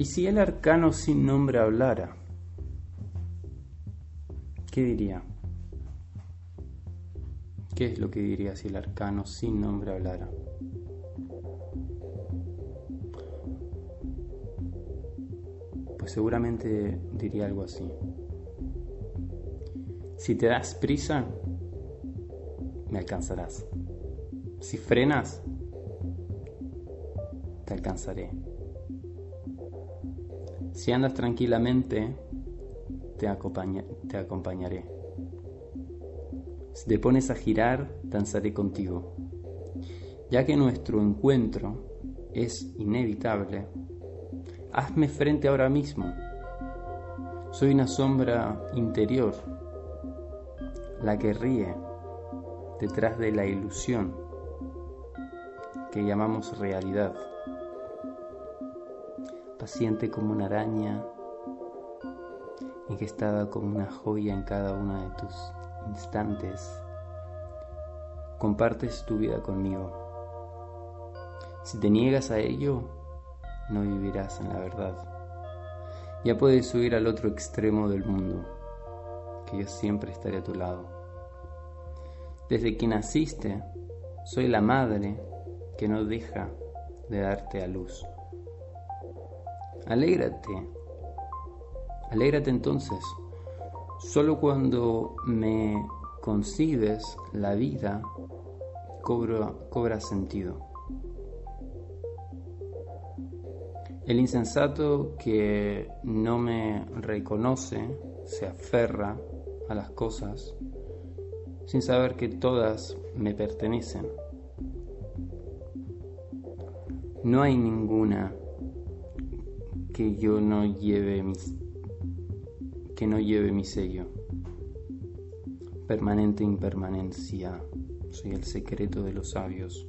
¿Y si el arcano sin nombre hablara? ¿Qué diría? ¿Qué es lo que diría si el arcano sin nombre hablara? Pues seguramente diría algo así. Si te das prisa, me alcanzarás. Si frenas, te alcanzaré. Si andas tranquilamente, te, te acompañaré. Si te pones a girar, danzaré contigo. Ya que nuestro encuentro es inevitable, hazme frente ahora mismo. Soy una sombra interior, la que ríe detrás de la ilusión que llamamos realidad. Paciente como una araña, engestada como una joya en cada uno de tus instantes, compartes tu vida conmigo. Si te niegas a ello, no vivirás en la verdad. Ya puedes subir al otro extremo del mundo, que yo siempre estaré a tu lado. Desde que naciste, soy la madre que no deja de darte a luz. Alégrate, alégrate entonces. Solo cuando me concibes la vida cobra, cobra sentido. El insensato que no me reconoce se aferra a las cosas sin saber que todas me pertenecen. No hay ninguna que yo no lleve mis que no lleve mi sello. Permanente impermanencia, soy el secreto de los sabios.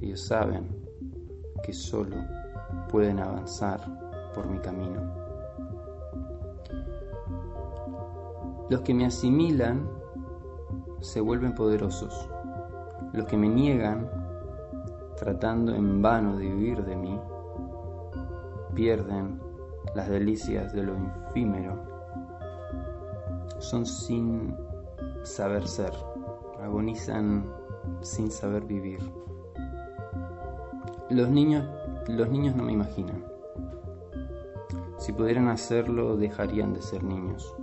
Ellos saben que solo pueden avanzar por mi camino. Los que me asimilan se vuelven poderosos. Los que me niegan, tratando en vano de vivir de mí, pierden las delicias de lo efímero. Son sin saber ser, agonizan sin saber vivir. Los niños, los niños no me imaginan. Si pudieran hacerlo, dejarían de ser niños,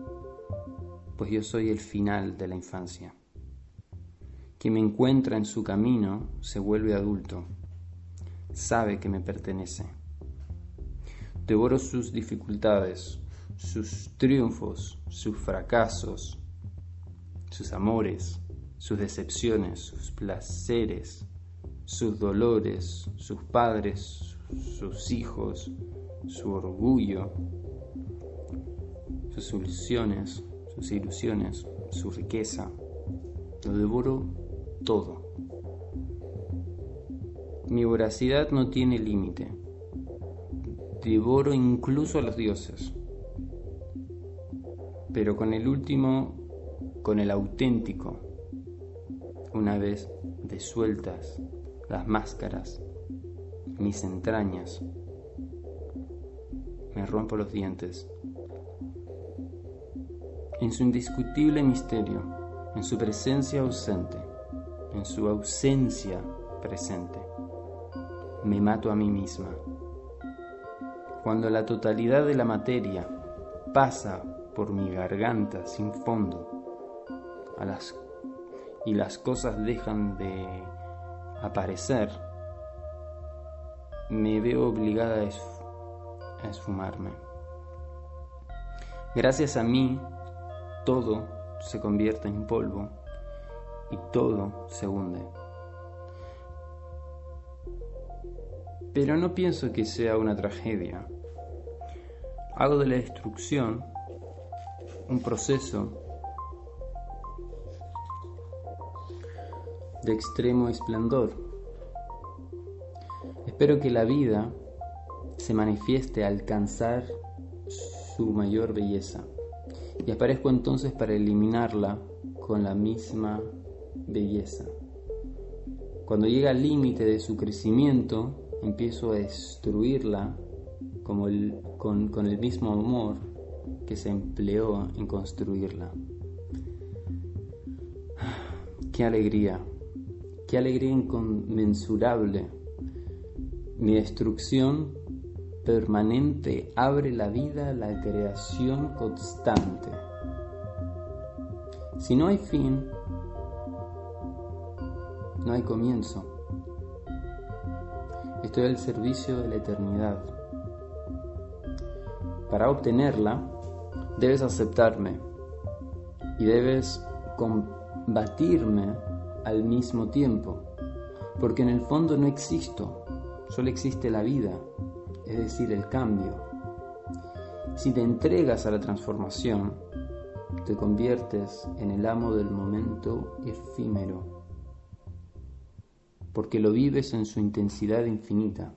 pues yo soy el final de la infancia. Quien me encuentra en su camino se vuelve adulto, sabe que me pertenece. Devoro sus dificultades, sus triunfos, sus fracasos, sus amores, sus decepciones, sus placeres, sus dolores, sus padres, sus hijos, su orgullo, sus ilusiones, sus ilusiones, su riqueza. Lo devoro todo. Mi voracidad no tiene límite. Devoro incluso a los dioses. Pero con el último, con el auténtico, una vez desueltas las máscaras, mis entrañas, me rompo los dientes. En su indiscutible misterio, en su presencia ausente, en su ausencia presente. Me mato a mí misma. Cuando la totalidad de la materia pasa por mi garganta sin fondo y las cosas dejan de aparecer, me veo obligada a esfumarme. Gracias a mí, todo se convierte en polvo y todo se hunde. Pero no pienso que sea una tragedia. Hago de la destrucción un proceso de extremo esplendor. Espero que la vida se manifieste al alcanzar su mayor belleza y aparezco entonces para eliminarla con la misma belleza. Cuando llega al límite de su crecimiento, empiezo a destruirla como el, con, con el mismo amor que se empleó en construirla. Qué alegría, qué alegría inconmensurable. Mi destrucción permanente abre la vida a la creación constante. Si no hay fin, no hay comienzo. Estoy al servicio de la eternidad. Para obtenerla, debes aceptarme y debes combatirme al mismo tiempo, porque en el fondo no existo, solo existe la vida, es decir, el cambio. Si te entregas a la transformación, te conviertes en el amo del momento efímero porque lo vives en su intensidad infinita.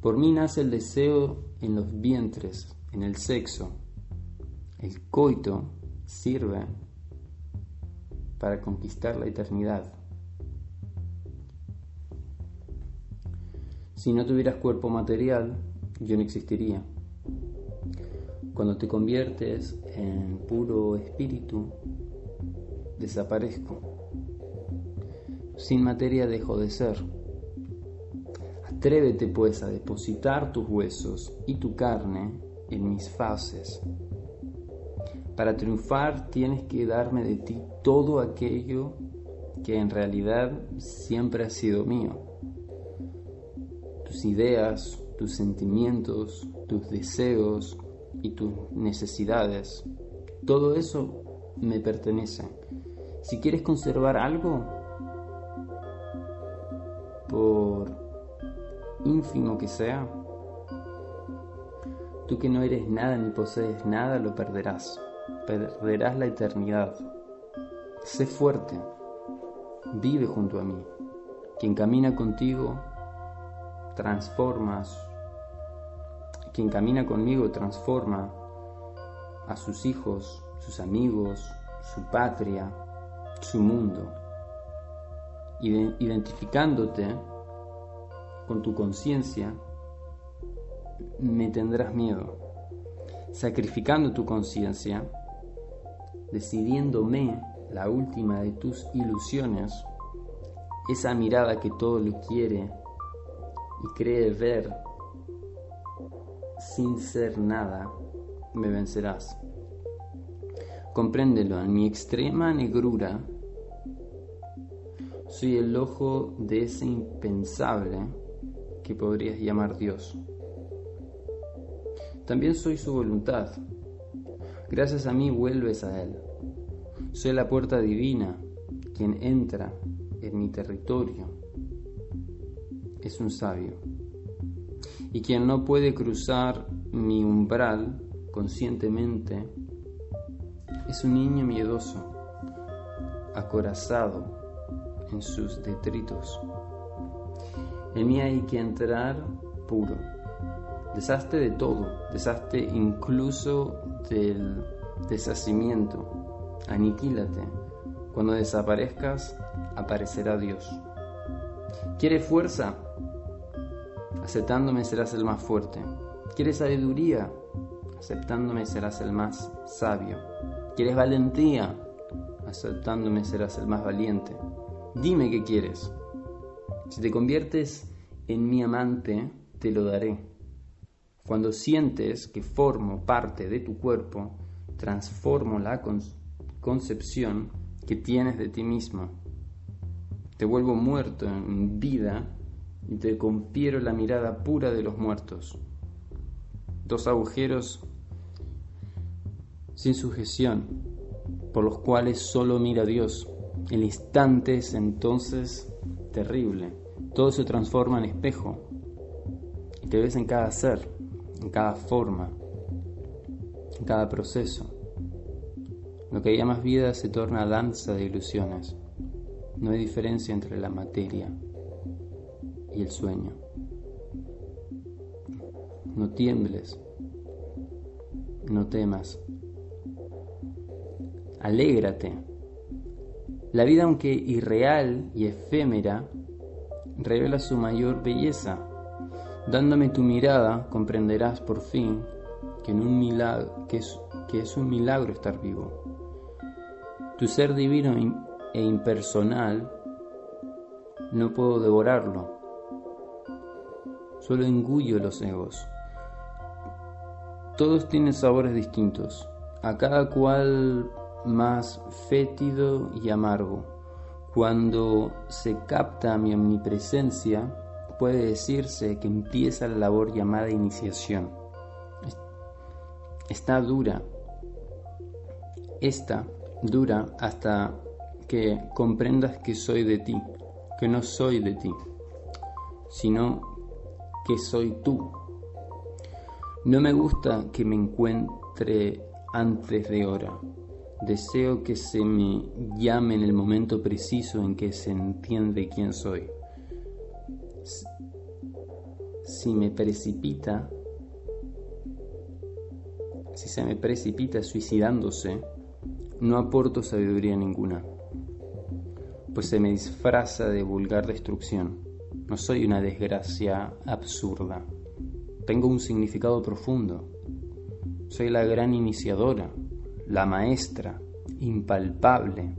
Por mí nace el deseo en los vientres, en el sexo. El coito sirve para conquistar la eternidad. Si no tuvieras cuerpo material, yo no existiría. Cuando te conviertes en puro espíritu, desaparezco sin materia dejo de ser. Atrévete pues a depositar tus huesos y tu carne en mis fases. Para triunfar tienes que darme de ti todo aquello que en realidad siempre ha sido mío. Tus ideas, tus sentimientos, tus deseos y tus necesidades. Todo eso me pertenece. Si quieres conservar algo, por ínfimo que sea, tú que no eres nada ni posees nada, lo perderás. Perderás la eternidad. Sé fuerte, vive junto a mí. Quien camina contigo, transformas. Quien camina conmigo transforma a sus hijos, sus amigos, su patria, su mundo identificándote con tu conciencia, me tendrás miedo. Sacrificando tu conciencia, decidiéndome la última de tus ilusiones, esa mirada que todo lo quiere y cree ver sin ser nada, me vencerás. Compréndelo, en mi extrema negrura soy el ojo de ese impensable que podrías llamar Dios. También soy su voluntad. Gracias a mí vuelves a Él. Soy la puerta divina, quien entra en mi territorio. Es un sabio. Y quien no puede cruzar mi umbral conscientemente es un niño miedoso, acorazado en sus detritos. En mí hay que entrar puro. Deshazte de todo, deshazte incluso del deshacimiento. Aniquílate. Cuando desaparezcas, aparecerá Dios. ¿Quieres fuerza? Aceptándome serás el más fuerte. ¿Quieres sabiduría? Aceptándome serás el más sabio. ¿Quieres valentía? Aceptándome serás el más valiente. Dime qué quieres. Si te conviertes en mi amante, te lo daré. Cuando sientes que formo parte de tu cuerpo, transformo la concepción que tienes de ti mismo. Te vuelvo muerto en vida y te confiero la mirada pura de los muertos. Dos agujeros sin sujeción, por los cuales solo mira Dios el instante es entonces terrible. Todo se transforma en espejo. Y te ves en cada ser, en cada forma, en cada proceso. Lo que llamas vida se torna danza de ilusiones. No hay diferencia entre la materia y el sueño. No tiembles, no temas. Alégrate la vida, aunque irreal y efémera, revela su mayor belleza. Dándome tu mirada, comprenderás por fin que, es, que es un milagro estar vivo. Tu ser divino e impersonal, no puedo devorarlo. Solo engullo los egos. Todos tienen sabores distintos, a cada cual más fétido y amargo. Cuando se capta mi omnipresencia, puede decirse que empieza la labor llamada iniciación. Está dura. Esta dura hasta que comprendas que soy de ti, que no soy de ti, sino que soy tú. No me gusta que me encuentre antes de hora. Deseo que se me llame en el momento preciso en que se entiende quién soy. Si me precipita, si se me precipita suicidándose, no aporto sabiduría ninguna, pues se me disfraza de vulgar destrucción. No soy una desgracia absurda. Tengo un significado profundo. Soy la gran iniciadora, la maestra, impalpable,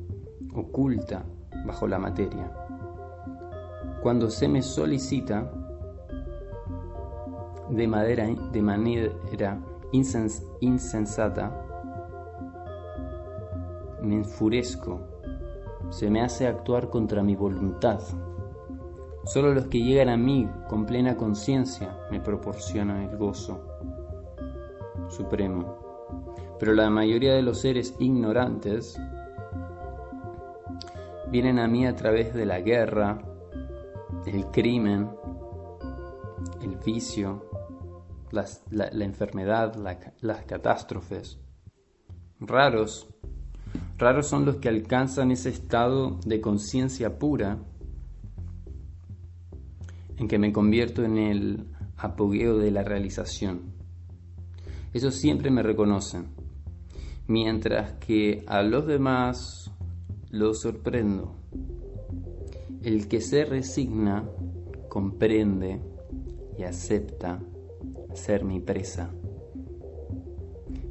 oculta bajo la materia. Cuando se me solicita de, madera, de manera insensata, me enfurezco, se me hace actuar contra mi voluntad. Solo los que llegan a mí con plena conciencia me proporcionan el gozo supremo. Pero la mayoría de los seres ignorantes vienen a mí a través de la guerra, el crimen, el vicio, la, enfermedad, las catástrofes. Raros Raros son los que alcanzan ese estado de conciencia pura en que me convierto en el apogeo de la realización. Esos siempre me reconocen, mientras que a los demás los sorprendo. El que se resigna comprende y acepta ser mi presa.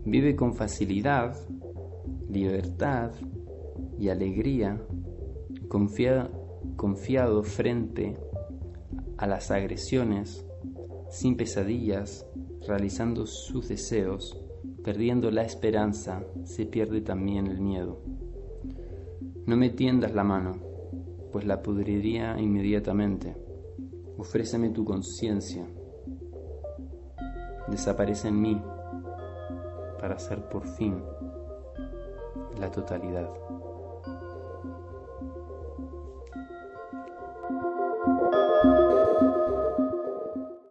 Vive con facilidad libertad y alegría, confiado frente a las agresiones, sin pesadillas, realizando sus deseos, perdiendo la esperanza, se pierde también el miedo. No me tiendas la mano, pues la pudriría inmediatamente. Ofréceme tu conciencia. Desaparece en mí para ser por fin la totalidad.